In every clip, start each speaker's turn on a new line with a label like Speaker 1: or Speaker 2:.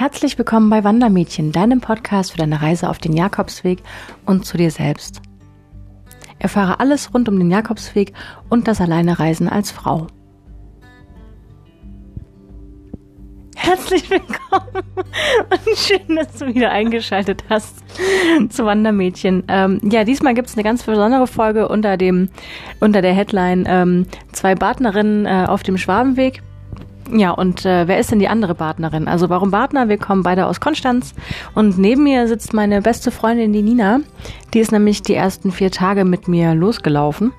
Speaker 1: Herzlich willkommen bei Wandermädchen, deinem Podcast für deine Reise auf den Jakobsweg und zu dir selbst. Erfahre alles rund um den Jakobsweg und das Alleinereisen als Frau. Herzlich willkommen und schön, dass du wieder eingeschaltet hast zu Wandermädchen. Ähm, ja, diesmal gibt es eine ganz besondere Folge unter dem unter der Headline ähm, zwei Partnerinnen äh, auf dem Schwabenweg. Ja, und äh, wer ist denn die andere Partnerin? Also warum Partner? Wir kommen beide aus Konstanz und neben mir sitzt meine beste Freundin, die Nina. Die ist nämlich die ersten vier Tage mit mir losgelaufen.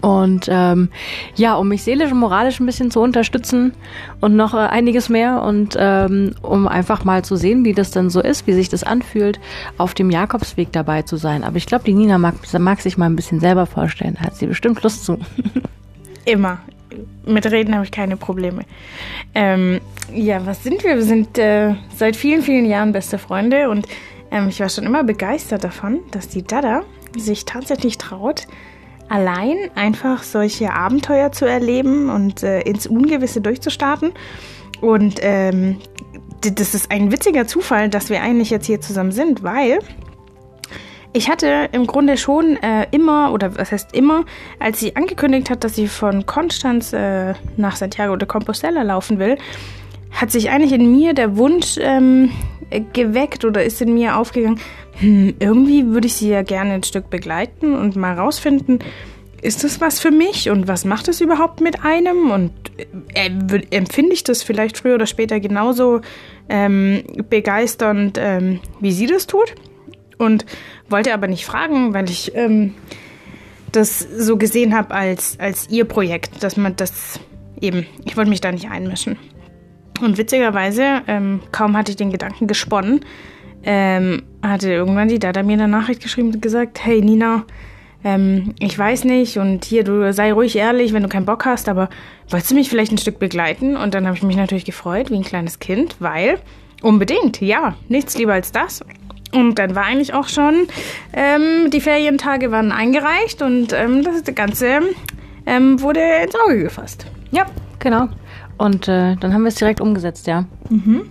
Speaker 1: Und ähm, ja, um mich seelisch und moralisch ein bisschen zu unterstützen und noch äh, einiges mehr und ähm, um einfach mal zu sehen, wie das dann so ist, wie sich das anfühlt, auf dem Jakobsweg dabei zu sein. Aber ich glaube, die Nina mag, mag sich mal ein bisschen selber vorstellen. Da hat sie bestimmt Lust zu.
Speaker 2: Immer. Mit Reden habe ich keine Probleme. Ähm, ja, was sind wir? Wir sind äh, seit vielen, vielen Jahren beste Freunde und ähm, ich war schon immer begeistert davon, dass die Dada sich tatsächlich traut, allein einfach solche Abenteuer zu erleben und äh, ins Ungewisse durchzustarten. Und ähm, das ist ein witziger Zufall, dass wir eigentlich jetzt hier zusammen sind, weil ich hatte im Grunde schon äh, immer, oder was heißt immer, als sie angekündigt hat, dass sie von Konstanz äh, nach Santiago de Compostela laufen will, hat sich eigentlich in mir der Wunsch ähm, geweckt oder ist in mir aufgegangen, hm, irgendwie würde ich sie ja gerne ein Stück begleiten und mal rausfinden, ist das was für mich und was macht es überhaupt mit einem und äh, empfinde ich das vielleicht früher oder später genauso ähm, begeisternd, ähm, wie sie das tut? Und wollte aber nicht fragen, weil ich ähm, das so gesehen habe als, als ihr Projekt, dass man das eben, ich wollte mich da nicht einmischen. Und witzigerweise, ähm, kaum hatte ich den Gedanken gesponnen, ähm, hatte irgendwann die Dada mir eine Nachricht geschrieben und gesagt, hey Nina, ähm, ich weiß nicht und hier, du sei ruhig ehrlich, wenn du keinen Bock hast, aber wolltest du mich vielleicht ein Stück begleiten? Und dann habe ich mich natürlich gefreut, wie ein kleines Kind, weil unbedingt, ja, nichts lieber als das. Und dann war eigentlich auch schon, ähm, die Ferientage waren eingereicht und ähm, das Ganze ähm, wurde ins Auge gefasst.
Speaker 1: Ja, genau. Und äh, dann haben wir es direkt umgesetzt, ja. Mhm.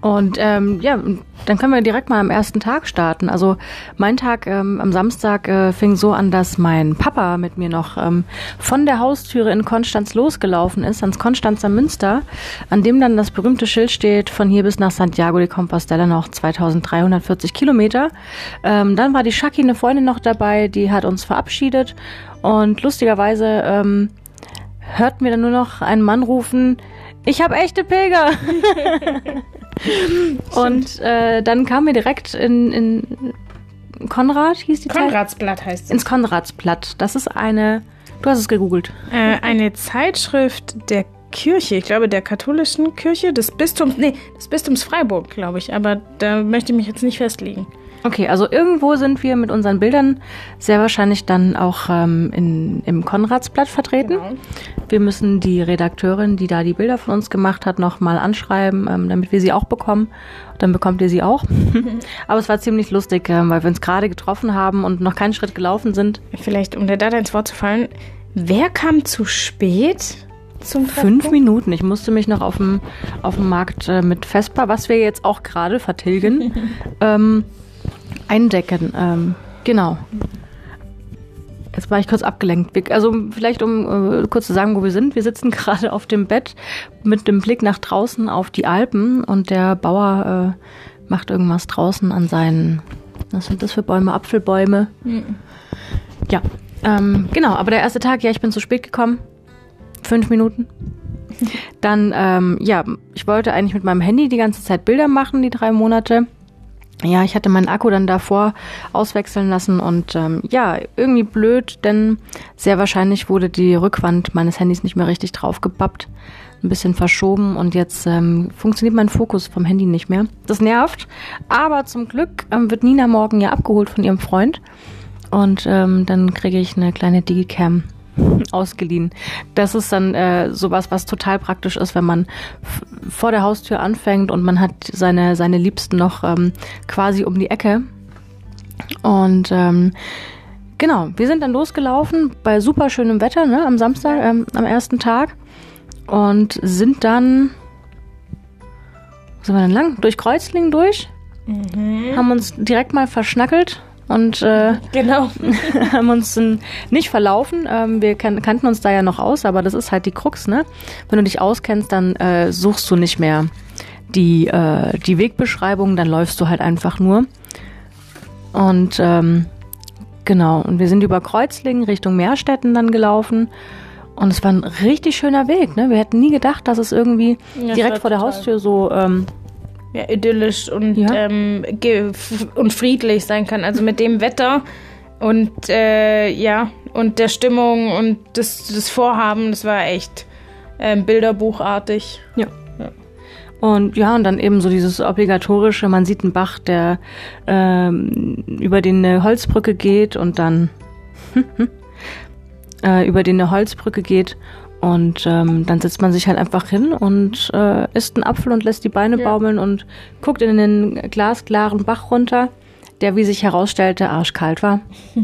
Speaker 1: Und ähm, ja, dann können wir direkt mal am ersten Tag starten. Also mein Tag ähm, am Samstag äh, fing so an, dass mein Papa mit mir noch ähm, von der Haustüre in Konstanz losgelaufen ist, ans Konstanzer Münster, an dem dann das berühmte Schild steht, von hier bis nach Santiago de Compostela noch 2340 Kilometer. Ähm, dann war die Shaki, eine Freundin, noch dabei, die hat uns verabschiedet. Und lustigerweise ähm, hörten wir dann nur noch einen Mann rufen, ich habe echte Pilger. und äh, dann kamen wir direkt in, in Konrad, hieß die
Speaker 2: Konradsblatt Zeit? heißt es.
Speaker 1: Ins Konradsblatt. Das ist eine, du hast es gegoogelt.
Speaker 2: Äh, eine Zeitschrift der Kirche, ich glaube der katholischen Kirche, des Bistums, nee, des Bistums Freiburg, glaube ich, aber da möchte ich mich jetzt nicht festlegen.
Speaker 1: Okay, also irgendwo sind wir mit unseren Bildern sehr wahrscheinlich dann auch ähm, in, im Konradsblatt vertreten. Genau. Wir müssen die Redakteurin, die da die Bilder von uns gemacht hat, nochmal anschreiben, ähm, damit wir sie auch bekommen. Dann bekommt ihr sie auch. Aber es war ziemlich lustig, ähm, weil wir uns gerade getroffen haben und noch keinen Schritt gelaufen sind.
Speaker 2: Vielleicht, um dir da ins Wort zu fallen, wer kam zu spät?
Speaker 1: Zum Fünf Minuten. Ich musste mich noch auf dem, auf dem Markt äh, mit Vespa, was wir jetzt auch gerade vertilgen, ähm, eindecken. Ähm, genau. Jetzt war ich kurz abgelenkt. Also vielleicht um äh, kurz zu sagen, wo wir sind. Wir sitzen gerade auf dem Bett mit dem Blick nach draußen auf die Alpen und der Bauer äh, macht irgendwas draußen an seinen, was sind das für Bäume? Apfelbäume. Mhm. Ja, ähm, genau. Aber der erste Tag, ja, ich bin zu spät gekommen. Fünf Minuten. Dann, ähm, ja, ich wollte eigentlich mit meinem Handy die ganze Zeit Bilder machen, die drei Monate ja, ich hatte meinen Akku dann davor auswechseln lassen und ähm, ja, irgendwie blöd, denn sehr wahrscheinlich wurde die Rückwand meines Handys nicht mehr richtig draufgebappt, ein bisschen verschoben und jetzt ähm, funktioniert mein Fokus vom Handy nicht mehr. Das nervt, aber zum Glück ähm, wird Nina morgen ja abgeholt von ihrem Freund und ähm, dann kriege ich eine kleine Digicam ausgeliehen. Das ist dann äh, sowas, was total praktisch ist, wenn man vor der Haustür anfängt und man hat seine, seine Liebsten noch ähm, quasi um die Ecke. Und ähm, genau, wir sind dann losgelaufen bei super schönem Wetter ne, am Samstag, ähm, am ersten Tag und sind dann wo sind wir denn lang? Durch Kreuzlingen durch. Haben uns direkt mal verschnackelt und äh,
Speaker 2: Genau.
Speaker 1: haben uns nicht verlaufen. Ähm, wir kan kannten uns da ja noch aus, aber das ist halt die Krux, ne? Wenn du dich auskennst, dann äh, suchst du nicht mehr die, äh, die Wegbeschreibung, dann läufst du halt einfach nur. Und ähm, genau, und wir sind über Kreuzlingen Richtung Meerstetten dann gelaufen. Und es war ein richtig schöner Weg, ne? Wir hätten nie gedacht, dass es irgendwie
Speaker 2: Ja,
Speaker 1: direkt vor der
Speaker 2: total-
Speaker 1: Haustür so ähm,
Speaker 2: ja, idyllisch und,
Speaker 1: Ja.
Speaker 2: ähm, und friedlich sein kann. Also mit dem Wetter und äh, ja, und der Stimmung und das, das Vorhaben, das war echt ähm, bilderbuchartig.
Speaker 1: Ja. Und ja, und dann eben so dieses obligatorische, man sieht einen Bach, der ähm, über den eine Holzbrücke geht und dann äh, über den eine Holzbrücke geht und ähm, dann setzt man sich halt einfach hin und äh, isst einen Apfel und lässt die Beine
Speaker 2: Ja.
Speaker 1: baumeln und guckt in den glasklaren Bach runter, der, wie sich herausstellte, arschkalt war.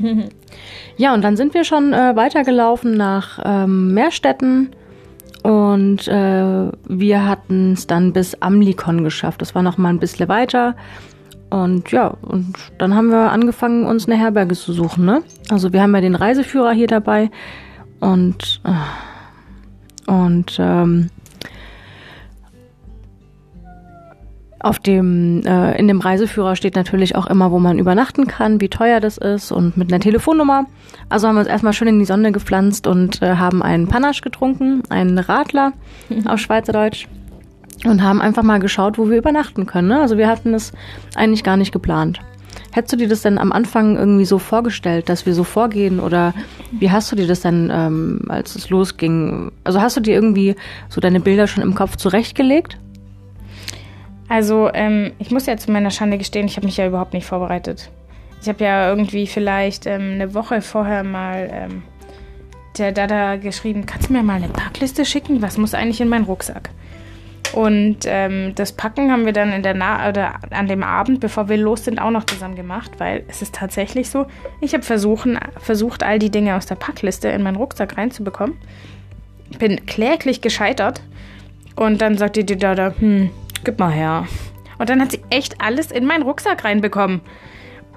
Speaker 1: ja, und dann sind wir schon äh, weitergelaufen nach ähm, Meerstetten und äh, wir hatten es dann bis Amlikon geschafft. Das war noch mal ein bisschen weiter. Und ja, und dann haben wir angefangen, uns eine Herberge zu suchen. Ne? Also wir haben ja den Reiseführer hier dabei und äh, und ähm, auf dem äh, in dem Reiseführer steht natürlich auch immer, wo man übernachten kann, wie teuer das ist und mit einer Telefonnummer. Also haben wir uns erstmal schön in die Sonne gepflanzt und äh, haben einen Panache getrunken, einen Radler auf Schweizerdeutsch und haben einfach mal geschaut, wo wir übernachten können. Ne? Also wir hatten es eigentlich gar nicht geplant. Hättest du dir das denn am Anfang irgendwie so vorgestellt, dass wir so vorgehen oder wie hast du dir das denn, ähm, als es losging? Also hast du dir irgendwie so deine Bilder schon im Kopf zurechtgelegt?
Speaker 2: Also, ähm, ich muss ja zu meiner Schande gestehen, ich habe mich ja überhaupt nicht vorbereitet. Ich habe ja irgendwie vielleicht ähm, eine Woche vorher mal ähm, der Dada geschrieben, kannst du mir mal eine Packliste schicken? Was muss eigentlich in meinen Rucksack? Und ähm, das Packen haben wir dann in der Na oder an dem Abend, bevor wir los sind, auch noch zusammen gemacht, weil es ist tatsächlich so, ich habe versucht, all die Dinge aus der Packliste in meinen Rucksack reinzubekommen. Bin kläglich gescheitert. Und dann sagte die Dada, hm, gib mal her. Und dann hat sie echt alles in meinen Rucksack reinbekommen.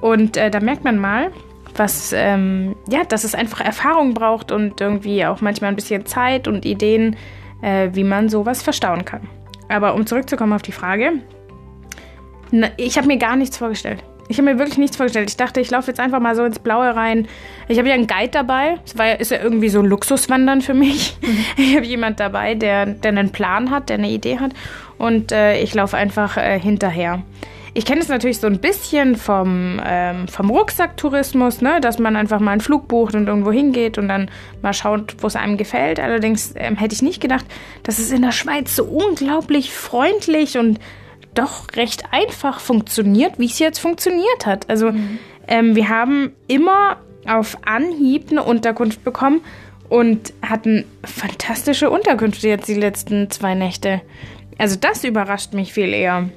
Speaker 2: Und äh, da merkt man mal, was, ähm, ja, dass es einfach Erfahrung braucht und irgendwie auch manchmal ein bisschen Zeit und Ideen, äh, wie man sowas verstauen kann. Aber um zurückzukommen auf die Frage, na, ich habe mir gar nichts vorgestellt. Ich habe mir wirklich nichts vorgestellt. Ich dachte, ich laufe jetzt einfach mal so ins Blaue rein. Ich habe ja einen Guide dabei. Das war, ist ja irgendwie so Luxuswandern für mich. Ich habe jemand dabei, der, der einen Plan hat, der eine Idee hat. Und äh, ich laufe einfach äh, hinterher. Ich kenne es natürlich so ein bisschen vom, ähm, vom Rucksacktourismus, ne? dass man einfach mal einen Flug bucht und irgendwo hingeht und dann mal schaut, wo es einem gefällt. Allerdings ähm, hätte ich nicht gedacht, dass es in der Schweiz so unglaublich freundlich und doch recht einfach funktioniert, wie es jetzt funktioniert hat. Also ähm, wir haben immer auf Anhieb eine Unterkunft bekommen und hatten fantastische Unterkünfte jetzt die letzten zwei Nächte. Also das überrascht mich viel eher.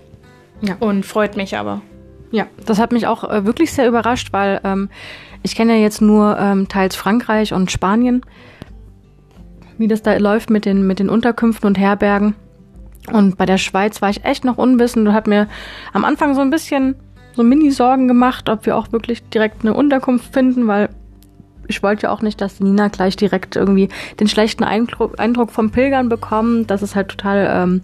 Speaker 1: Ja.
Speaker 2: Und freut mich aber.
Speaker 1: Ja, das hat mich auch äh, wirklich sehr überrascht, weil ähm, ich kenne ja jetzt nur ähm, teils Frankreich und Spanien, wie das da läuft mit den, mit den Unterkünften und Herbergen. Und bei der Schweiz war ich echt noch unwissend und hat mir am Anfang so ein bisschen so Mini-Sorgen gemacht, ob wir auch wirklich direkt eine Unterkunft finden, weil ich wollte ja auch nicht, dass Nina gleich direkt irgendwie den schlechten Eindruck, Eindruck vom Pilgern bekommen, dass es halt total ähm,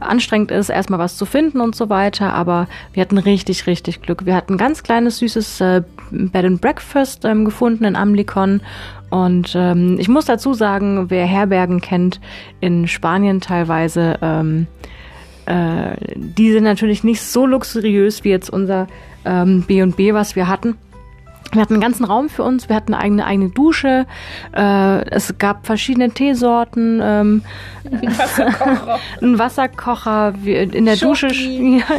Speaker 1: anstrengend ist, erstmal was zu finden und so weiter. Aber wir hatten richtig, richtig Glück. Wir hatten ein ganz kleines, süßes äh, Bed and Breakfast ähm, gefunden in Amlikon. Und ähm, ich muss dazu sagen, wer Herbergen kennt in Spanien teilweise, ähm, äh, die sind natürlich nicht so luxuriös wie jetzt unser ähm, B&B, was wir hatten. Wir hatten einen ganzen Raum für uns, wir hatten eine eigene, eigene Dusche, äh, es gab verschiedene Teesorten, ähm,
Speaker 2: Wasserkocher.
Speaker 1: ein Wasserkocher, in der Dusche
Speaker 2: Schoki.
Speaker 1: ja,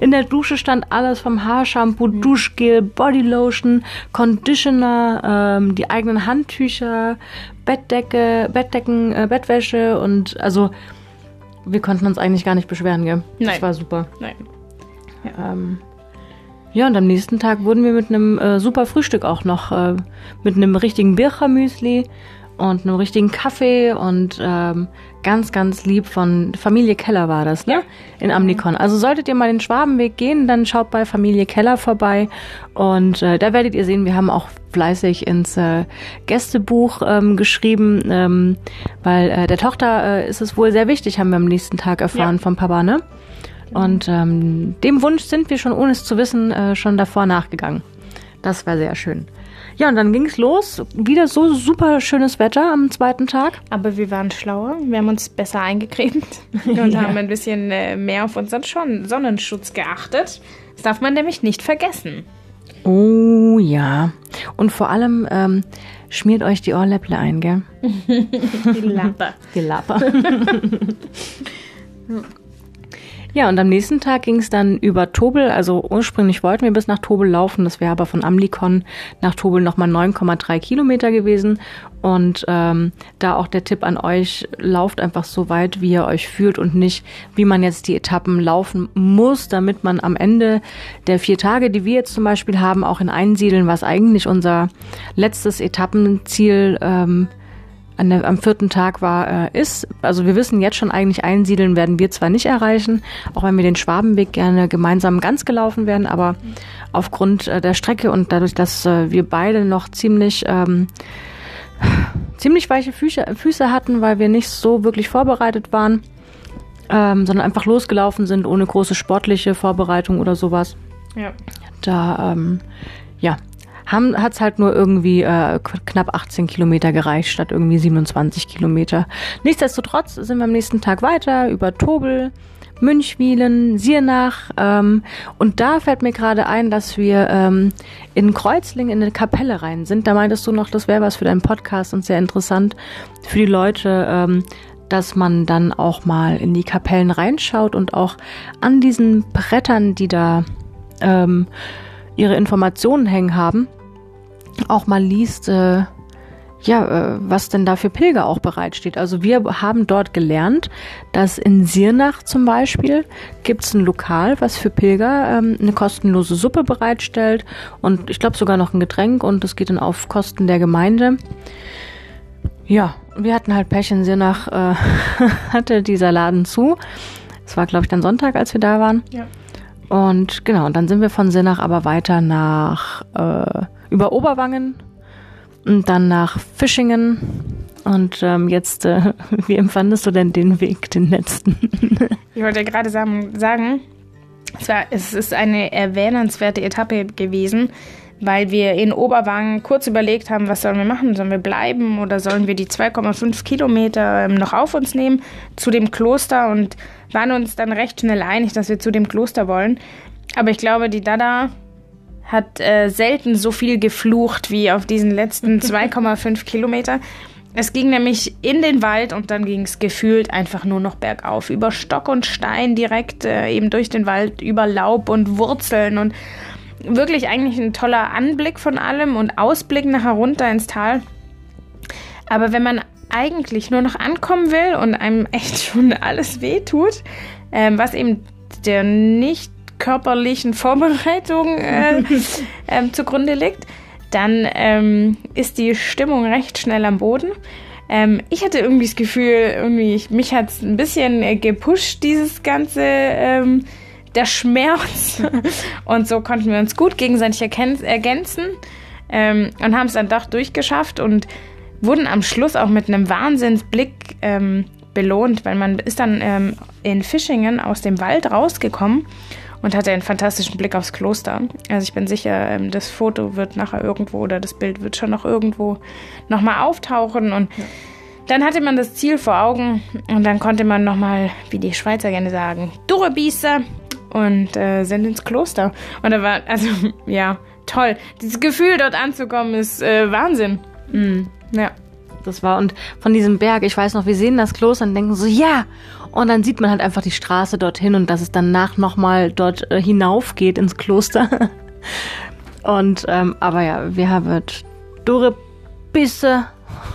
Speaker 1: in der Dusche stand alles vom Haarshampoo, Duschgel, Bodylotion, Conditioner, ähm, die eigenen Handtücher, Bettdecke, Bettdecken, äh, Bettwäsche und also wir konnten uns eigentlich gar nicht beschweren, gell? Das
Speaker 2: Nein.
Speaker 1: war super.
Speaker 2: Nein.
Speaker 1: Ähm, ja, und am nächsten Tag wurden wir mit einem äh, super Frühstück auch noch, äh, mit einem richtigen Birchermüsli und einem richtigen Kaffee und ähm, ganz, ganz lieb von Familie Keller war das, ne?
Speaker 2: Ja.
Speaker 1: In Amnikon. Also solltet ihr mal den Schwabenweg gehen, dann schaut bei Familie Keller vorbei und äh, da werdet ihr sehen, wir haben auch fleißig ins äh, Gästebuch ähm, geschrieben, ähm, weil äh, der Tochter äh, ist es wohl sehr wichtig, haben wir am nächsten Tag erfahren
Speaker 2: Ja.
Speaker 1: vom Papa, ne? Und ähm, dem Wunsch sind wir schon, ohne es zu wissen, äh, schon davor nachgegangen. Das war sehr schön. Ja, und dann ging's los. Wieder so super schönes Wetter am zweiten Tag.
Speaker 2: Aber wir waren schlauer. Wir haben uns besser eingecremt und haben ein bisschen äh, mehr auf unseren Sonnenschutz geachtet. Das darf man nämlich nicht vergessen.
Speaker 1: Oh ja. Und vor allem ähm, schmiert euch die Ohrläpple ein, gell?
Speaker 2: Die Lampe.
Speaker 1: Die Lapper. Ja, und am nächsten Tag ging es dann über Tobel. Also ursprünglich wollten wir bis nach Tobel laufen. Das wäre aber von Amlikon nach Tobel nochmal 9,3 Kilometer gewesen. Und ähm, da auch der Tipp an euch, lauft einfach so weit, wie ihr euch fühlt und nicht, wie man jetzt die Etappen laufen muss, damit man am Ende der vier Tage, die wir jetzt zum Beispiel haben, auch in Einsiedeln, was eigentlich unser letztes Etappenziel ähm, der, am vierten Tag war, äh, ist. Also wir wissen jetzt schon eigentlich, einsiedeln werden wir zwar nicht erreichen, auch wenn wir den Schwabenweg gerne gemeinsam ganz gelaufen werden, aber aufgrund äh, der Strecke und dadurch, dass äh, wir beide noch ziemlich ähm, ziemlich weiche Füße, Füße hatten, weil wir nicht so wirklich vorbereitet waren, ähm, sondern einfach losgelaufen sind ohne große sportliche Vorbereitung oder sowas.
Speaker 2: Ja.
Speaker 1: Da, ähm, ja, hat es halt nur irgendwie äh, knapp 18 Kilometer gereicht, statt irgendwie 27 Kilometer. Nichtsdestotrotz sind wir am nächsten Tag weiter über Tobel, Münchwilen, Siernach. Ähm, und da fällt mir gerade ein, dass wir ähm, in Kreuzling in eine Kapelle rein sind. Da meintest du noch, das wäre was für deinen Podcast und sehr interessant für die Leute. Ähm, dass man dann auch mal in die Kapellen reinschaut und auch an diesen Brettern, die da ähm, ihre Informationen hängen haben, auch mal liest, äh, ja, äh, was denn da für Pilger auch bereitsteht. Also wir haben dort gelernt, dass in Sirnach zum Beispiel gibt es ein Lokal, was für Pilger ähm, eine kostenlose Suppe bereitstellt und ich glaube sogar noch ein Getränk und das geht dann auf Kosten der Gemeinde. Ja, wir hatten halt Pech in Sirnach, äh, hatte dieser Laden zu. Es war, glaube ich, dann Sonntag, als wir da waren.
Speaker 2: Ja.
Speaker 1: Und genau, und dann sind wir von Sinnach aber weiter nach äh, über Oberwangen und dann nach Fischingen. Und ähm, jetzt, äh, wie empfandest du denn den Weg, den letzten?
Speaker 2: Ich wollte gerade sagen, es, war, es ist eine erwähnenswerte Etappe gewesen, weil wir in Oberwangen kurz überlegt haben, was sollen wir machen? Sollen wir bleiben oder sollen wir die 2,5 Kilometer ähm, noch auf uns nehmen zu dem Kloster und waren uns dann recht schnell einig, dass wir zu dem Kloster wollen. Aber ich glaube, die Dada hat äh, selten so viel geflucht wie auf diesen letzten 2,5 Kilometer. Es ging nämlich in den Wald und dann ging es gefühlt einfach nur noch bergauf. Über Stock und Stein direkt äh, eben durch den Wald, über Laub und Wurzeln und wirklich eigentlich ein toller Anblick von allem und Ausblick nach herunter ins Tal. Aber wenn man eigentlich nur noch ankommen will und einem echt schon alles wehtut, ähm, was eben der nicht körperlichen Vorbereitung äh, ähm, zugrunde liegt, dann ähm, ist die Stimmung recht schnell am Boden. Ähm, ich hatte irgendwie das Gefühl, irgendwie, ich, mich hat es ein bisschen äh, gepusht, dieses ganze, ähm, der Schmerz. und so konnten wir uns gut gegenseitig ergänzen ähm, und haben es dann doch durchgeschafft und wurden am Schluss auch mit einem Wahnsinnsblick ähm, belohnt, weil man ist dann ähm, in Fischingen aus dem Wald rausgekommen und hatte einen fantastischen Blick aufs Kloster. Also ich bin sicher, ähm, das Foto wird nachher irgendwo oder das Bild wird schon noch irgendwo nochmal auftauchen und ja. dann hatte man das Ziel vor Augen und dann konnte man nochmal, wie die Schweizer gerne sagen, durchbeißen und äh, sind ins Kloster. Und da war, also ja, toll. Dieses Gefühl dort anzukommen ist äh, Wahnsinn.
Speaker 1: Mhm. Ja. Das war und von diesem Berg, ich weiß noch, wir sehen das Kloster und denken so, ja. Und dann sieht man halt einfach die Straße dorthin und dass es danach nochmal dort äh, hinauf geht ins Kloster. und, ähm, aber ja, wir haben Dore Bisse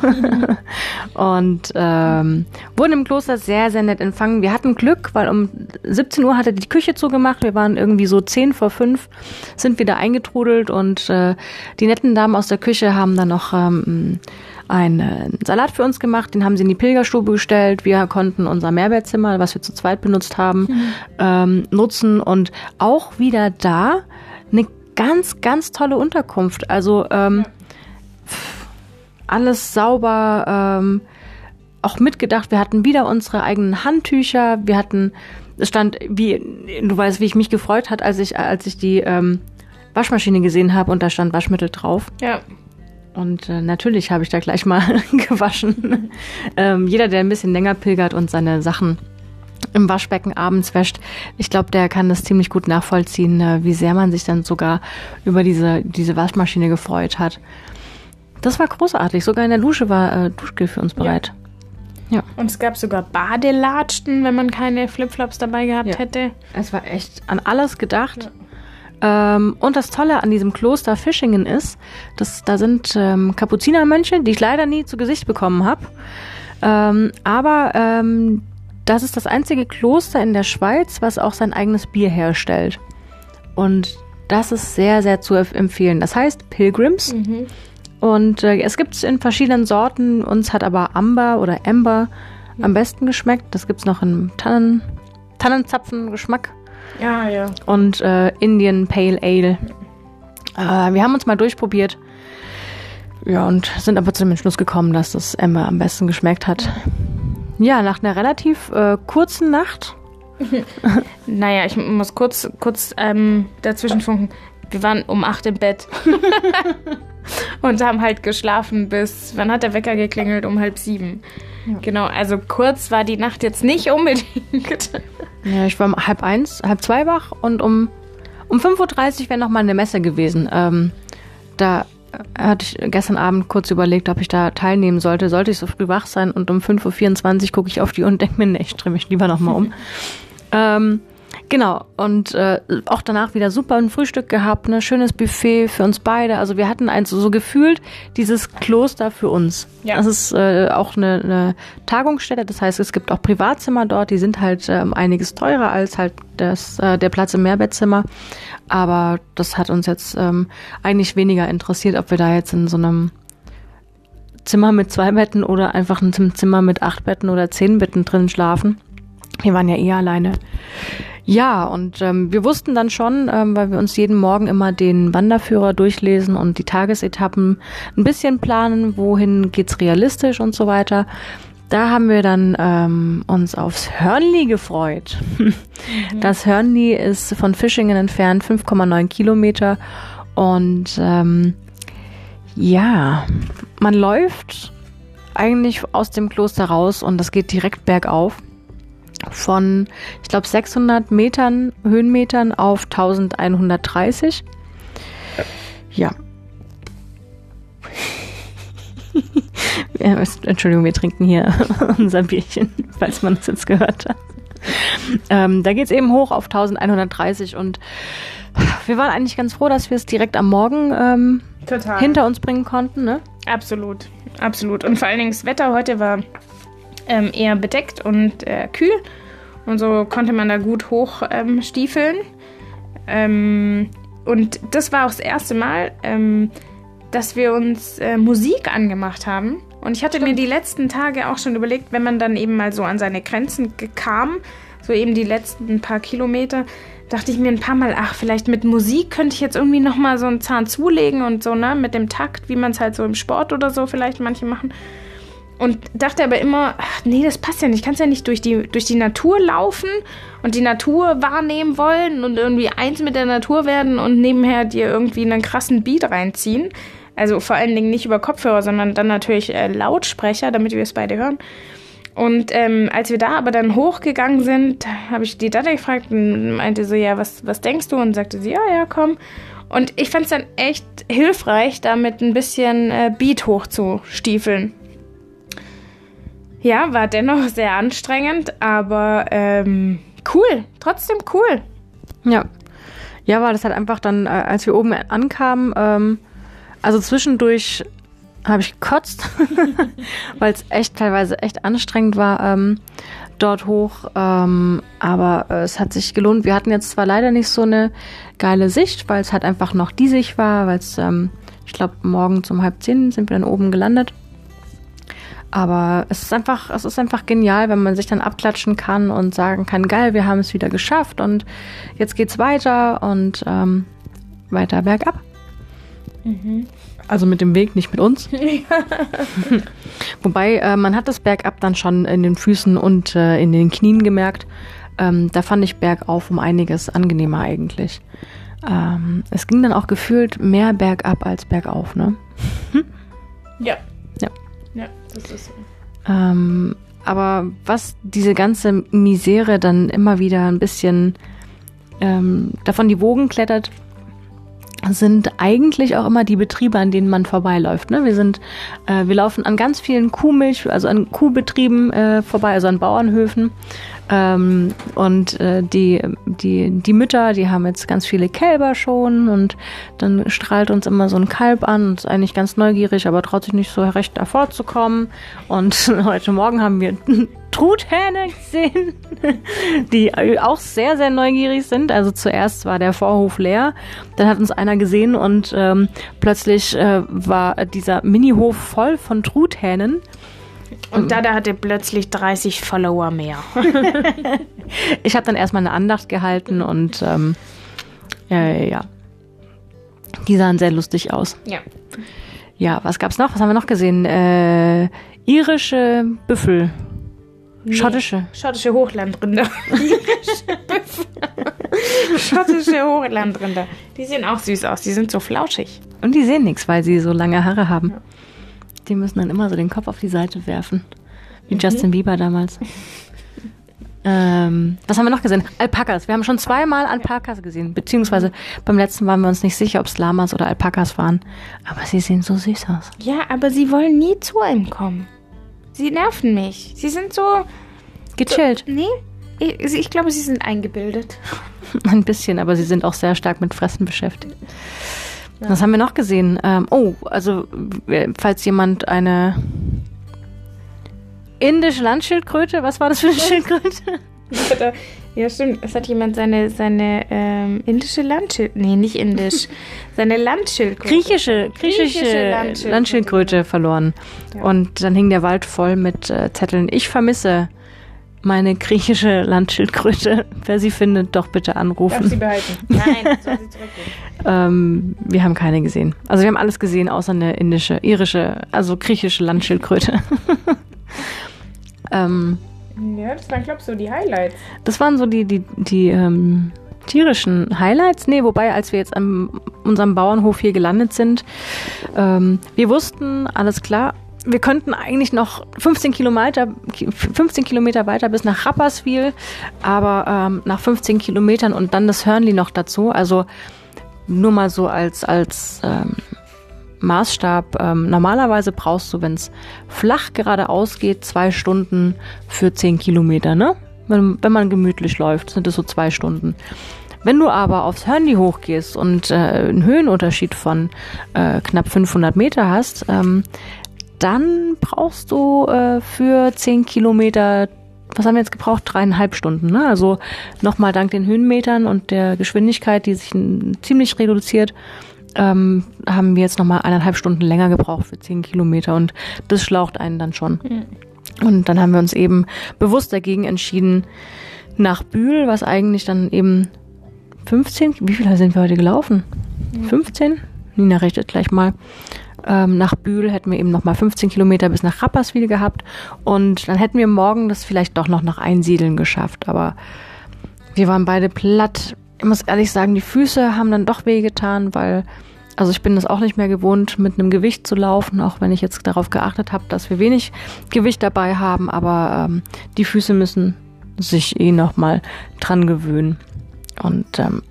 Speaker 1: und ähm, wurden im Kloster sehr, sehr nett empfangen. Wir hatten Glück, weil um 17 Uhr hatte die Küche zugemacht. Wir waren irgendwie so 10 vor 5, sind wieder eingetrudelt und äh, die netten Damen aus der Küche haben dann noch ähm, einen Salat für uns gemacht, den haben sie in die Pilgerstube gestellt. Wir konnten unser Mehrbettzimmer, was wir zu zweit benutzt haben, mhm. ähm, nutzen und auch wieder da eine ganz, ganz tolle Unterkunft. Also ähm, alles sauber, ähm, auch mitgedacht. Wir hatten wieder unsere eigenen Handtücher. Wir hatten, es stand, wie du weißt, wie ich mich gefreut hat, als ich, als ich die ähm, Waschmaschine gesehen habe und da stand Waschmittel drauf.
Speaker 2: Ja.
Speaker 1: Und äh, natürlich habe ich da gleich mal gewaschen. ähm, jeder, der ein bisschen länger pilgert und seine Sachen im Waschbecken abends wäscht, ich glaube, der kann das ziemlich gut nachvollziehen, äh, wie sehr man sich dann sogar über diese, diese Waschmaschine gefreut hat. Das war großartig. Sogar in der Dusche war äh, Duschgel für uns bereit.
Speaker 2: Ja. ja. Und es gab sogar Badelatschen, wenn man keine Flipflops dabei gehabt
Speaker 1: ja.
Speaker 2: hätte.
Speaker 1: Es war echt an alles gedacht. Ja. Ähm, und das Tolle an diesem Kloster Fischingen ist, dass da sind ähm, Kapuzinermönche, die ich leider nie zu Gesicht bekommen habe. Ähm, aber ähm, das ist das einzige Kloster in der Schweiz, was auch sein eigenes Bier herstellt. Und das ist sehr, sehr zu empfehlen. Das heißt Pilgrims. Mhm. Und äh, es gibt es in verschiedenen Sorten. Uns hat aber Amber oder Amber mhm. am besten geschmeckt. Das gibt es noch in Tannen, Tannenzapfen-Geschmack.
Speaker 2: Ja, ja.
Speaker 1: Und äh, Indian Pale Ale. Äh, wir haben uns mal durchprobiert. Ja, und sind aber zu dem Entschluss gekommen, dass das Emma am besten geschmeckt hat. Ja, nach einer relativ äh, kurzen Nacht.
Speaker 2: naja, ich muss kurz, kurz ähm, dazwischen funken. Wir waren um acht im Bett. und haben halt geschlafen bis, wann hat der Wecker geklingelt? Um halb sieben. Ja. Genau, also kurz war die Nacht jetzt nicht unbedingt.
Speaker 1: Ja, ich war um halb eins, halb zwei wach und um, um 5.30 Uhr wäre noch mal eine Messe gewesen. Ähm, da hatte ich gestern Abend kurz überlegt, ob ich da teilnehmen sollte. Sollte ich so früh wach sein und um 5.24 Uhr gucke ich auf die Uhr und denke mir, nee, ich drehe mich lieber noch mal um. ähm, Genau, und äh, auch danach wieder super ein Frühstück gehabt, ne schönes Buffet für uns beide. Also wir hatten eins so, so gefühlt dieses Kloster für uns. Ja. Das ist äh, auch eine, eine Tagungsstätte, das heißt, es gibt auch Privatzimmer dort, die sind halt äh, einiges teurer als halt das, äh, der Platz im Mehrbettzimmer. Aber das hat uns jetzt ähm, eigentlich weniger interessiert, ob wir da jetzt in so einem Zimmer mit zwei Betten oder einfach in einem Zimmer mit acht Betten oder zehn Betten drin schlafen. Wir waren ja eher alleine. Ja, und ähm, wir wussten dann schon, ähm, weil wir uns jeden Morgen immer den Wanderführer durchlesen und die Tagesetappen ein bisschen planen, wohin geht's realistisch und so weiter. Da haben wir dann ähm, uns aufs Hörnli gefreut. Das Hörnli ist von Fischingen entfernt 5,9 Kilometer und ähm, ja, man läuft eigentlich aus dem Kloster raus und das geht direkt bergauf von, ich glaube, 600 Metern, Höhenmetern auf 1130. Ja. Entschuldigung, wir trinken hier unser Bierchen, falls man es jetzt gehört hat. Ähm, da geht es eben hoch auf 1130 und wir waren eigentlich ganz froh, dass wir es direkt am Morgen ähm, hinter uns bringen konnten. Ne?
Speaker 2: Absolut, absolut. Und vor allen Dingen das Wetter heute war ähm, eher bedeckt und äh, kühl. Und so konnte man da gut hochstiefeln. Ähm, ähm, und das war auch das erste Mal, ähm, dass wir uns äh, Musik angemacht haben. Und ich hatte Stimmt. mir die letzten Tage auch schon überlegt, wenn man dann eben mal so an seine Grenzen kam, so eben die letzten paar Kilometer, dachte ich mir ein paar Mal, ach, vielleicht mit Musik könnte ich jetzt irgendwie nochmal so einen Zahn zulegen und so, ne, mit dem Takt, wie man es halt so im Sport oder so vielleicht manche machen. Und dachte aber immer, ach, nee, das passt ja nicht. Kannst ja nicht durch die, durch die Natur laufen und die Natur wahrnehmen wollen und irgendwie eins mit der Natur werden und nebenher dir irgendwie einen krassen Beat reinziehen. Also vor allen Dingen nicht über Kopfhörer, sondern dann natürlich äh, Lautsprecher, damit wir es beide hören. Und ähm, als wir da aber dann hochgegangen sind, habe ich die Dada gefragt und meinte so, ja, was, was denkst du? Und sagte sie, ja, ja, komm. Und ich fand es dann echt hilfreich, damit ein bisschen äh, Beat hochzustiefeln. Ja, war dennoch sehr anstrengend, aber ähm, cool, trotzdem cool.
Speaker 1: Ja. Ja, war das halt einfach dann, äh, als wir oben ankamen, ähm, also zwischendurch habe ich gekotzt, weil es echt teilweise echt anstrengend war ähm, dort hoch. Ähm, aber äh, es hat sich gelohnt. Wir hatten jetzt zwar leider nicht so eine geile Sicht, weil es halt einfach noch diesig war, weil es, ähm, ich glaube, morgen um halb zehn sind wir dann oben gelandet. Aber es ist einfach, es ist einfach genial, wenn man sich dann abklatschen kann und sagen kann, geil, wir haben es wieder geschafft und jetzt geht's weiter und ähm, weiter bergab. Also mit dem Weg, nicht mit uns. Wobei, äh, man hat das bergab dann schon in den Füßen und äh, in den Knien gemerkt. Ähm, da fand ich bergauf um einiges angenehmer eigentlich. Ähm, es ging dann auch gefühlt mehr bergab als bergauf, ne?
Speaker 2: Ja.
Speaker 1: Ja.
Speaker 2: Ist so.
Speaker 1: Ähm, aber was diese ganze Misere dann immer wieder ein bisschen ähm, davon die Wogen klettert, sind eigentlich auch immer die Betriebe, an denen man vorbeiläuft. Ne? Wir sind, äh, wir laufen an ganz vielen Kuhmilch, also an Kuhbetrieben äh, vorbei, also an Bauernhöfen. Ähm, und äh, die, die, die Mütter, die haben jetzt ganz viele Kälber schon und dann strahlt uns immer so ein Kalb an und ist eigentlich ganz neugierig, aber traut sich nicht so recht davor zu kommen. Und heute Morgen haben wir Truthähne gesehen, die auch sehr, sehr neugierig sind. Also zuerst war der Vorhof leer, dann hat uns einer gesehen und ähm, plötzlich äh, war dieser Minihof voll von Truthähnen.
Speaker 2: Und Dada hatte plötzlich 30 Follower mehr.
Speaker 1: Ich habe dann erstmal eine Andacht gehalten und ähm, äh, ja, die sahen sehr lustig aus.
Speaker 2: ja.
Speaker 1: Ja, was gab's noch? Was haben wir noch gesehen? Äh, irische Büffel. Schottische.
Speaker 2: Schottische Hochlandrinder. Irische Büffel. Schottische Hochlandrinder. Die sehen auch süß aus. Die sind so flauschig.
Speaker 1: Und die sehen nichts, weil sie so lange Haare haben. Die müssen dann immer so den Kopf auf die Seite werfen. Wie Justin Bieber damals. Ähm, was haben wir noch gesehen? Alpakas. Wir haben schon zweimal Alpakas gesehen. Beziehungsweise beim letzten waren wir uns nicht sicher, ob es Lamas oder Alpakas waren. Aber sie sehen so süß aus.
Speaker 2: Ja, aber sie wollen nie zu einem kommen. Sie nerven mich. Sie sind so.
Speaker 1: Gechillt.
Speaker 2: Nee? Ich, ich glaube, sie sind eingebildet.
Speaker 1: Ein bisschen, aber sie sind auch sehr stark mit Fressen beschäftigt. Was haben wir noch gesehen? Ähm, oh, also äh, falls jemand eine indische Landschildkröte, was war das für eine Schildkröte?
Speaker 2: Ja, stimmt. Es hat jemand seine, seine ähm, indische Landschild... Nee, nicht indisch. Seine Landschildkröte.
Speaker 1: Griechische, griechische,
Speaker 2: Griechische
Speaker 1: Landschildkröte,
Speaker 2: Landschildkröte.
Speaker 1: verloren.
Speaker 2: Ja.
Speaker 1: Und dann hing der Wald voll mit äh, Zetteln. Ich vermisse meine griechische Landschildkröte. Wer sie findet, doch bitte
Speaker 2: Darf sie
Speaker 1: anrufen.
Speaker 2: behalten? Nein, soll sie zurückgeben.
Speaker 1: Ähm, wir haben keine gesehen. Also wir haben alles gesehen, außer eine indische, irische, also griechische Landschildkröte. ähm,
Speaker 2: Ja, das waren, glaub ich, so die Highlights.
Speaker 1: Das waren so die, die, die ähm, tierischen Highlights. Nee, wobei, als wir jetzt an unserem Bauernhof hier gelandet sind, ähm, wir wussten, alles klar, wir könnten eigentlich noch 15 Kilometer, 15 Kilometer weiter bis nach Rapperswil, aber ähm, nach 15 Kilometern und dann das Hörnli noch dazu. Also nur mal so als, als ähm, Maßstab. Ähm, normalerweise brauchst du, wenn es flach geradeaus geht, zwei Stunden für 10 Kilometer, ne? Wenn, wenn man gemütlich läuft, sind es so zwei Stunden. Wenn du aber aufs Hörnli hochgehst und äh, einen Höhenunterschied von äh, knapp 500 Meter hast, ähm, dann brauchst du äh, für 10 Kilometer, was haben wir jetzt gebraucht? Dreieinhalb Stunden. Ne? Also nochmal dank den Höhenmetern und der Geschwindigkeit, die sich ziemlich reduziert, ähm, haben wir jetzt nochmal eineinhalb Stunden länger gebraucht für 10 Kilometer. Und das schlaucht einen dann schon. Und dann haben wir uns eben bewusst dagegen entschieden, nach Bühl, was eigentlich dann eben 15, wie viel sind wir heute gelaufen? 15? Nina rechnet gleich mal. Ähm, nach Bühl hätten wir eben nochmal 15 Kilometer bis nach Rapperswil gehabt und dann hätten wir morgen das vielleicht doch noch nach Einsiedeln geschafft. Aber wir waren beide platt. Ich muss ehrlich sagen, die Füße haben dann doch wehgetan, weil, also ich bin das auch nicht mehr gewohnt, mit einem Gewicht zu laufen, auch wenn ich jetzt darauf geachtet habe, dass wir wenig Gewicht dabei haben, aber ähm, die Füße müssen sich eh nochmal dran gewöhnen. Und ähm.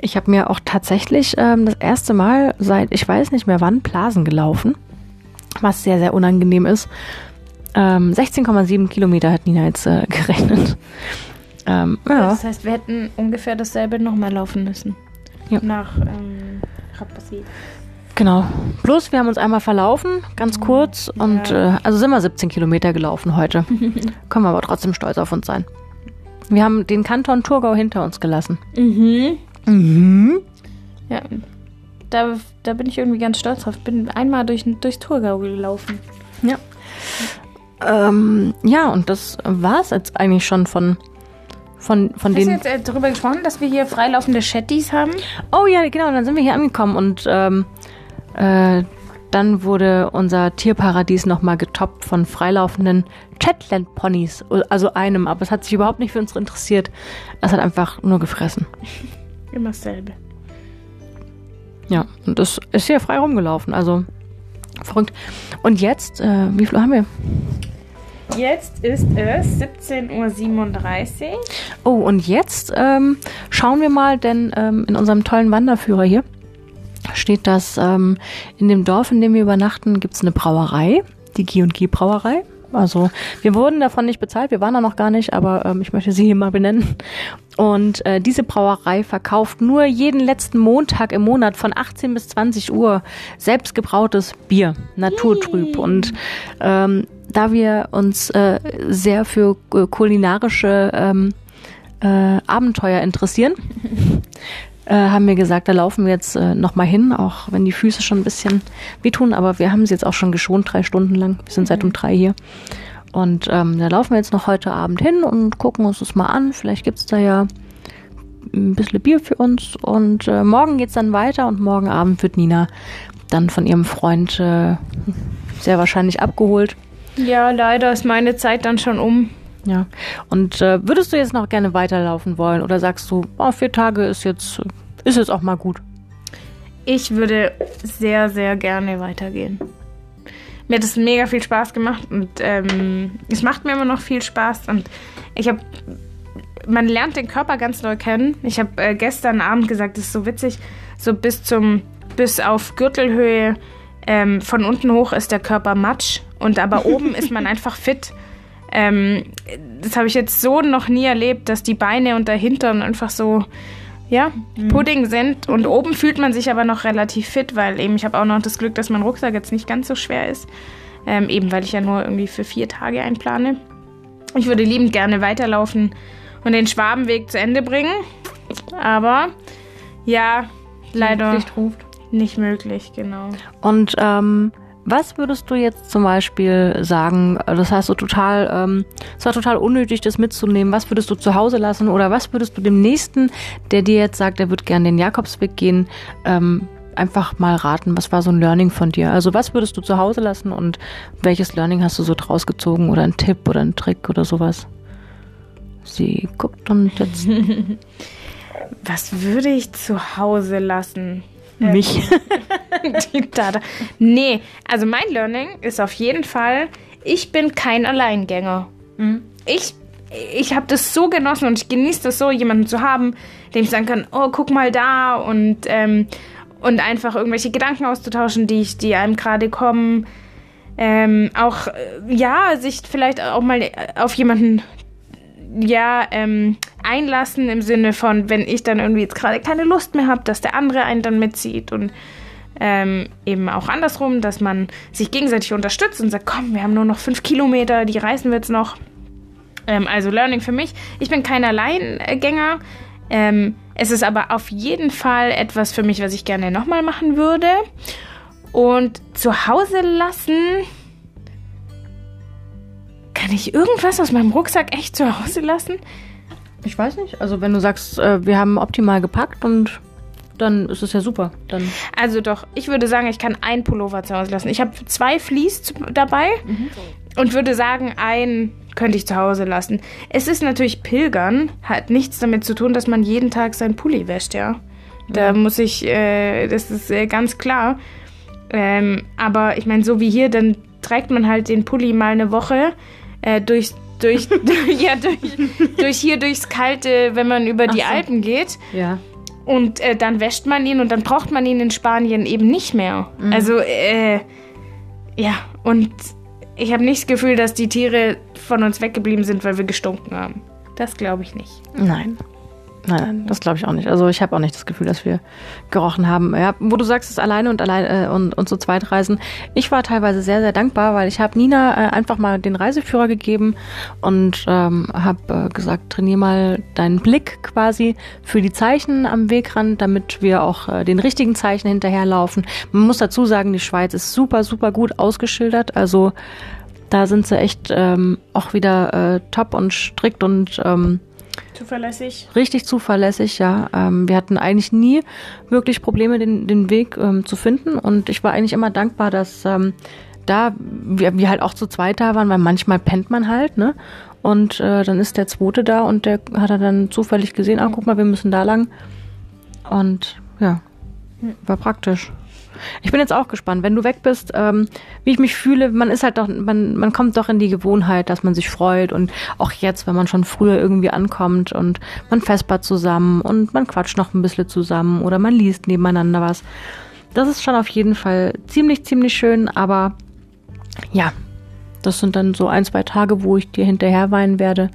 Speaker 1: Ich habe mir auch tatsächlich ähm, das erste Mal seit ich weiß nicht mehr wann Blasen gelaufen, was sehr, sehr unangenehm ist. Ähm, 16,7 Kilometer hat Nina jetzt äh, gerechnet. Ähm, ja.
Speaker 2: Das heißt, wir hätten ungefähr dasselbe nochmal laufen müssen.
Speaker 1: Ja.
Speaker 2: Nach ähm, Rapperswil.
Speaker 1: Genau. Bloß, wir haben uns einmal verlaufen, ganz kurz. Und äh, also sind wir 17 Kilometer gelaufen heute. Können wir aber trotzdem stolz auf uns sein. Wir haben den Kanton Thurgau hinter uns gelassen.
Speaker 2: Mhm.
Speaker 1: Mhm.
Speaker 2: Ja. Da, da bin ich irgendwie ganz stolz drauf. Bin einmal durch, durchs Thurgau gelaufen.
Speaker 1: Ja. Ähm, ja, und das war es jetzt eigentlich schon von, von, von
Speaker 2: Hast du
Speaker 1: den.
Speaker 2: jetzt äh, darüber gesprochen, dass wir hier freilaufende Shetties haben?
Speaker 1: Oh ja, genau, dann sind wir hier angekommen und ähm, äh, dann wurde unser Tierparadies nochmal getoppt von freilaufenden Shetland-Ponys. Also einem, aber es hat sich überhaupt nicht für uns interessiert. Es hat einfach nur gefressen.
Speaker 2: Immer dasselbe.
Speaker 1: Ja, und das ist hier frei rumgelaufen, also verrückt. Und jetzt, äh, wie viel haben wir?
Speaker 2: Jetzt ist es 17.37 Uhr.
Speaker 1: Oh, und jetzt ähm, schauen wir mal, denn ähm, in unserem tollen Wanderführer hier steht, dass ähm, in dem Dorf, in dem wir übernachten, gibt es eine Brauerei, die G&G Brauerei. Also wir wurden davon nicht bezahlt, wir waren da noch gar nicht, aber ähm, ich möchte sie hier mal benennen. Und äh, diese Brauerei verkauft nur jeden letzten Montag im Monat von 18 bis 20 Uhr selbstgebrautes Bier, naturtrüb. Und ähm, da wir uns äh, sehr für äh, kulinarische ähm, äh, Abenteuer interessieren, äh, haben wir gesagt, da laufen wir jetzt äh, nochmal hin, auch wenn die Füße schon ein bisschen wehtun, aber wir haben sie jetzt auch schon geschont, drei Stunden lang. Wir sind seit um drei hier. Und ähm, da laufen wir jetzt noch heute Abend hin und gucken uns das mal an. Vielleicht gibt's da ja ein bisschen Bier für uns. Und äh, morgen geht's dann weiter und morgen Abend wird Nina dann von ihrem Freund äh, sehr wahrscheinlich abgeholt.
Speaker 2: Ja, leider ist meine Zeit dann schon um.
Speaker 1: Ja. Und äh, würdest du jetzt noch gerne weiterlaufen wollen oder sagst du, oh, vier Tage ist jetzt, ist jetzt auch mal gut?
Speaker 2: Ich würde sehr, sehr gerne weitergehen. Mir hat es mega viel Spaß gemacht und ähm, es macht mir immer noch viel Spaß und ich habe, man lernt den Körper ganz neu kennen. Ich habe äh, gestern Abend gesagt, das ist so witzig, so bis zum, bis auf Gürtelhöhe ähm, von unten hoch ist der Körper matsch und aber oben ist man einfach fit. Ähm, das habe ich jetzt so noch nie erlebt, dass die Beine und der Hintern einfach so, ja, Pudding sind. Und oben fühlt man sich aber noch relativ fit, weil eben ich habe auch noch das Glück, dass mein Rucksack jetzt nicht ganz so schwer ist. Ähm, eben weil ich ja nur irgendwie für vier Tage einplane. Ich würde liebend gerne weiterlaufen und den Schwabenweg zu Ende bringen. Aber ja, leider nicht möglich, genau.
Speaker 1: Und ähm, was würdest du jetzt zum Beispiel sagen? Das heißt, so total, ähm, es war total unnötig, das mitzunehmen. Was würdest du zu Hause lassen? Oder was würdest du dem Nächsten, der dir jetzt sagt, er wird gerne den Jakobsweg gehen, ähm, einfach mal raten? Was war so ein Learning von dir? Also was würdest du zu Hause lassen und welches Learning hast du so draus gezogen? Oder ein Tipp oder ein Trick oder sowas? Sie guckt und jetzt
Speaker 2: Was würde ich zu Hause lassen?
Speaker 1: Mich.
Speaker 2: Die Dada. Nee, also mein Learning ist auf jeden Fall, ich bin kein Alleingänger. Ich, ich habe das so genossen und ich genieße das so, jemanden zu haben, dem ich sagen kann, oh, guck mal da und, ähm, und einfach irgendwelche Gedanken auszutauschen, die, ich, die einem gerade kommen. Ähm, auch, äh, ja, sich vielleicht auch mal auf jemanden ja, ähm, einlassen im Sinne von, wenn ich dann irgendwie jetzt gerade keine Lust mehr habe, dass der andere einen dann mitzieht und ähm, eben auch andersrum, dass man sich gegenseitig unterstützt und sagt, komm, wir haben nur noch fünf Kilometer, die reißen wir jetzt noch. Ähm, also Learning für mich. Ich bin kein Alleingänger. Ähm, es ist aber auf jeden Fall etwas für mich, was ich gerne nochmal machen würde. Und zu Hause lassen. Kann ich irgendwas aus meinem Rucksack echt zu Hause lassen?
Speaker 1: Ich weiß nicht. Also wenn du sagst, äh, wir haben optimal gepackt und dann ist es ja super. Dann
Speaker 2: Also doch, ich würde sagen, ich kann ein Pullover zu Hause lassen. Ich habe zwei Fleece dabei und würde sagen, ein könnte ich zu Hause lassen. Es ist natürlich Pilgern, hat nichts damit zu tun, dass man jeden Tag sein Pulli wäscht, ja. Da muss ich, äh, das ist äh, ganz klar. Ähm, aber ich meine, so wie hier, dann trägt man halt den Pulli mal eine Woche äh, durch, durch, ja, durch, durch hier durchs Kalte, wenn man über die
Speaker 1: Ach so.
Speaker 2: Alpen geht.
Speaker 1: ja.
Speaker 2: Und äh, dann wäscht man ihn und dann braucht man ihn in Spanien eben nicht mehr. Also, äh, ja, und ich habe nicht das Gefühl, dass die Tiere von uns weggeblieben sind, weil wir gestunken haben. Das glaube ich nicht.
Speaker 1: Nein. Nein, nein, das glaube ich auch nicht. Also ich habe auch nicht das Gefühl, dass wir gerochen haben. Ja, wo du sagst, es alleine und alleine äh, und, und zu zweit reisen. Ich war teilweise sehr, sehr dankbar, weil ich habe Nina äh, einfach mal den Reiseführer gegeben und ähm, habe äh, gesagt, trainier mal deinen Blick quasi für die Zeichen am Wegrand, damit wir auch äh, den richtigen Zeichen hinterherlaufen. Man muss dazu sagen, die Schweiz ist super, super gut ausgeschildert. Also da sind sie echt ähm, auch wieder äh, top und strikt und ähm,
Speaker 2: Zuverlässig.
Speaker 1: Richtig zuverlässig, ja. Ähm, wir hatten eigentlich nie wirklich Probleme, den, den Weg ähm, zu finden. Und ich war eigentlich immer dankbar, dass ähm, da wir, wir halt auch zu zweit da waren, weil manchmal pennt man halt, ne? Und äh, dann ist der Zweite da und der hat er dann zufällig gesehen, ah, guck mal, wir müssen da lang. Und ja, war praktisch. Ich bin jetzt auch gespannt, wenn du weg bist, ähm, wie ich mich fühle. Man ist halt doch, man, man kommt doch in die Gewohnheit, dass man sich freut und auch jetzt, wenn man schon früher irgendwie ankommt und man festbart zusammen und man quatscht noch ein bisschen zusammen oder man liest nebeneinander was. Das ist schon auf jeden Fall ziemlich, ziemlich schön, aber ja, das sind dann so ein, zwei Tage, wo ich dir hinterher weinen werde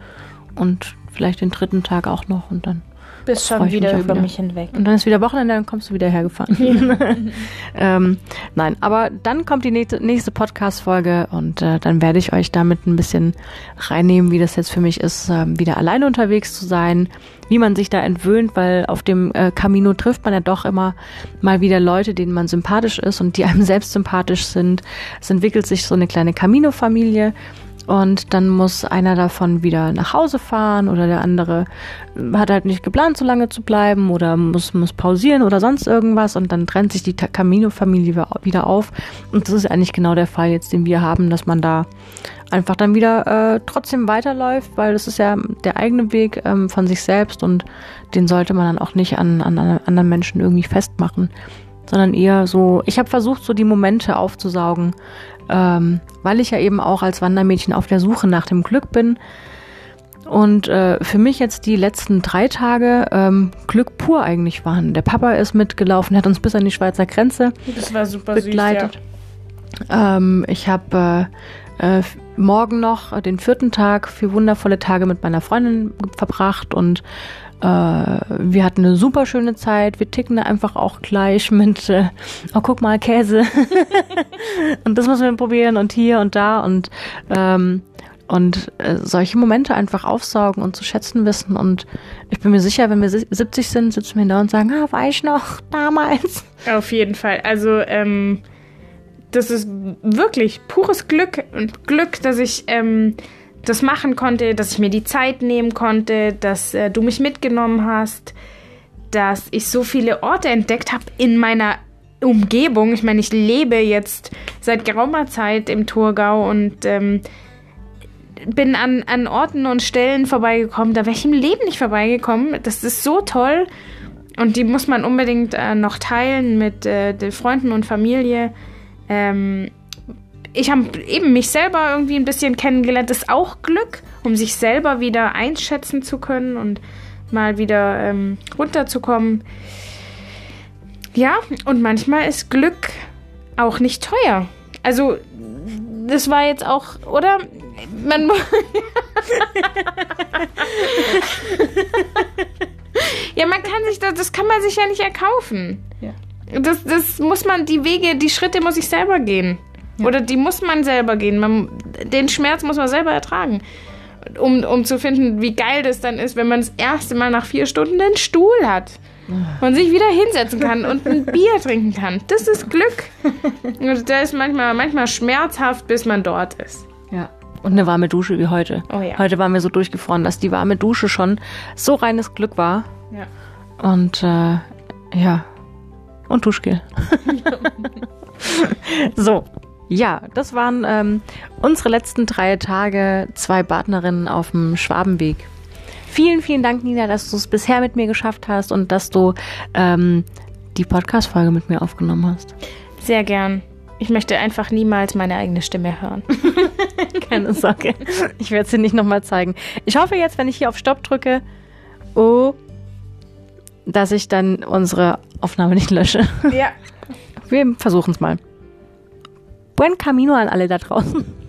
Speaker 1: und vielleicht den dritten Tag auch noch und dann
Speaker 2: bist schon wieder über wieder. mich hinweg.
Speaker 1: Und dann ist wieder Wochenende, dann kommst du wieder hergefahren. ähm, nein, aber dann kommt die nächste, nächste Podcast-Folge und äh, dann werde ich euch damit ein bisschen reinnehmen, wie das jetzt für mich ist, äh, wieder alleine unterwegs zu sein, wie man sich da entwöhnt, weil auf dem äh, Camino trifft man ja doch immer mal wieder Leute, denen man sympathisch ist und die einem selbst sympathisch sind. Es entwickelt sich so eine kleine Camino-Familie und dann muss einer davon wieder nach Hause fahren oder der andere hat halt nicht geplant, so lange zu bleiben oder muss, muss pausieren oder sonst irgendwas und dann trennt sich die Camino-Familie wieder auf. Und das ist eigentlich genau der Fall jetzt, den wir haben, dass man da einfach dann wieder äh, trotzdem weiterläuft, weil das ist ja der eigene Weg ähm, von sich selbst und den sollte man dann auch nicht an, an anderen Menschen irgendwie festmachen, sondern eher so, ich habe versucht, so die Momente aufzusaugen, ähm, weil ich ja eben auch als Wandermädchen auf der Suche nach dem Glück bin. Und äh, für mich jetzt die letzten drei Tage ähm, Glück pur eigentlich waren. Der Papa ist mitgelaufen, hat uns bis an die Schweizer Grenze
Speaker 2: das war super
Speaker 1: begleitet. Süß, ja. ähm, ich habe äh, äh, morgen noch den vierten Tag vier wundervolle Tage mit meiner Freundin verbracht und wir hatten eine super schöne Zeit. Wir ticken einfach auch gleich mit, äh, oh guck mal, Käse. und das müssen wir probieren und hier und da und ähm, und äh, solche Momente einfach aufsaugen und zu schätzen wissen. Und ich bin mir sicher, wenn wir 70 sind, sitzen wir da und sagen, ah, war ich noch damals?
Speaker 2: Auf jeden Fall. Also, ähm, das ist wirklich pures Glück und Glück, dass ich ähm, das machen konnte, dass ich mir die Zeit nehmen konnte, dass äh, du mich mitgenommen hast, dass ich so viele Orte entdeckt habe in meiner Umgebung. Ich meine, ich lebe jetzt seit geraumer Zeit im Thurgau und ähm, bin an, an Orten und Stellen vorbeigekommen, da wäre ich im Leben nicht vorbeigekommen. Das ist so toll und die muss man unbedingt äh, noch teilen mit äh, den Freunden und Familie. Ähm, ich habe eben mich selber irgendwie ein bisschen kennengelernt. Das ist auch Glück, um sich selber wieder einschätzen zu können und mal wieder ähm, runterzukommen. Ja, und manchmal ist Glück auch nicht teuer. Also, das war jetzt auch, oder? Man. ja, man kann sich das, das kann man sich ja nicht erkaufen. Ja. Das, das muss man, die Wege, die Schritte muss ich selber gehen. Ja. Oder die muss man selber gehen. Man, den Schmerz muss man selber ertragen. Um, um zu finden, wie geil das dann ist, wenn man das erste Mal nach vier Stunden einen Stuhl hat. Und sich wieder hinsetzen kann und ein Bier trinken kann. Das ist Glück. Und das ist manchmal, manchmal schmerzhaft, bis man dort ist.
Speaker 1: Ja. Und eine warme Dusche wie heute.
Speaker 2: Oh ja.
Speaker 1: Heute waren wir so durchgefroren, dass die warme Dusche schon so reines Glück war.
Speaker 2: Ja.
Speaker 1: Und äh, ja. Und Duschgel. so, ja, das waren ähm, unsere letzten drei Tage, zwei Partnerinnen auf dem Schwabenweg. Vielen, vielen Dank, Nina, dass du es bisher mit mir geschafft hast und dass du ähm, die Podcast-Folge mit mir aufgenommen hast.
Speaker 2: Sehr gern. Ich möchte einfach niemals meine eigene Stimme hören.
Speaker 1: Keine Sorge. Ich werde sie nicht nochmal zeigen. Ich hoffe jetzt, wenn ich hier auf Stopp drücke, oh, dass ich dann unsere Aufnahme nicht lösche.
Speaker 2: Ja.
Speaker 1: Wir versuchen es mal. Buen Camino an alle da draußen.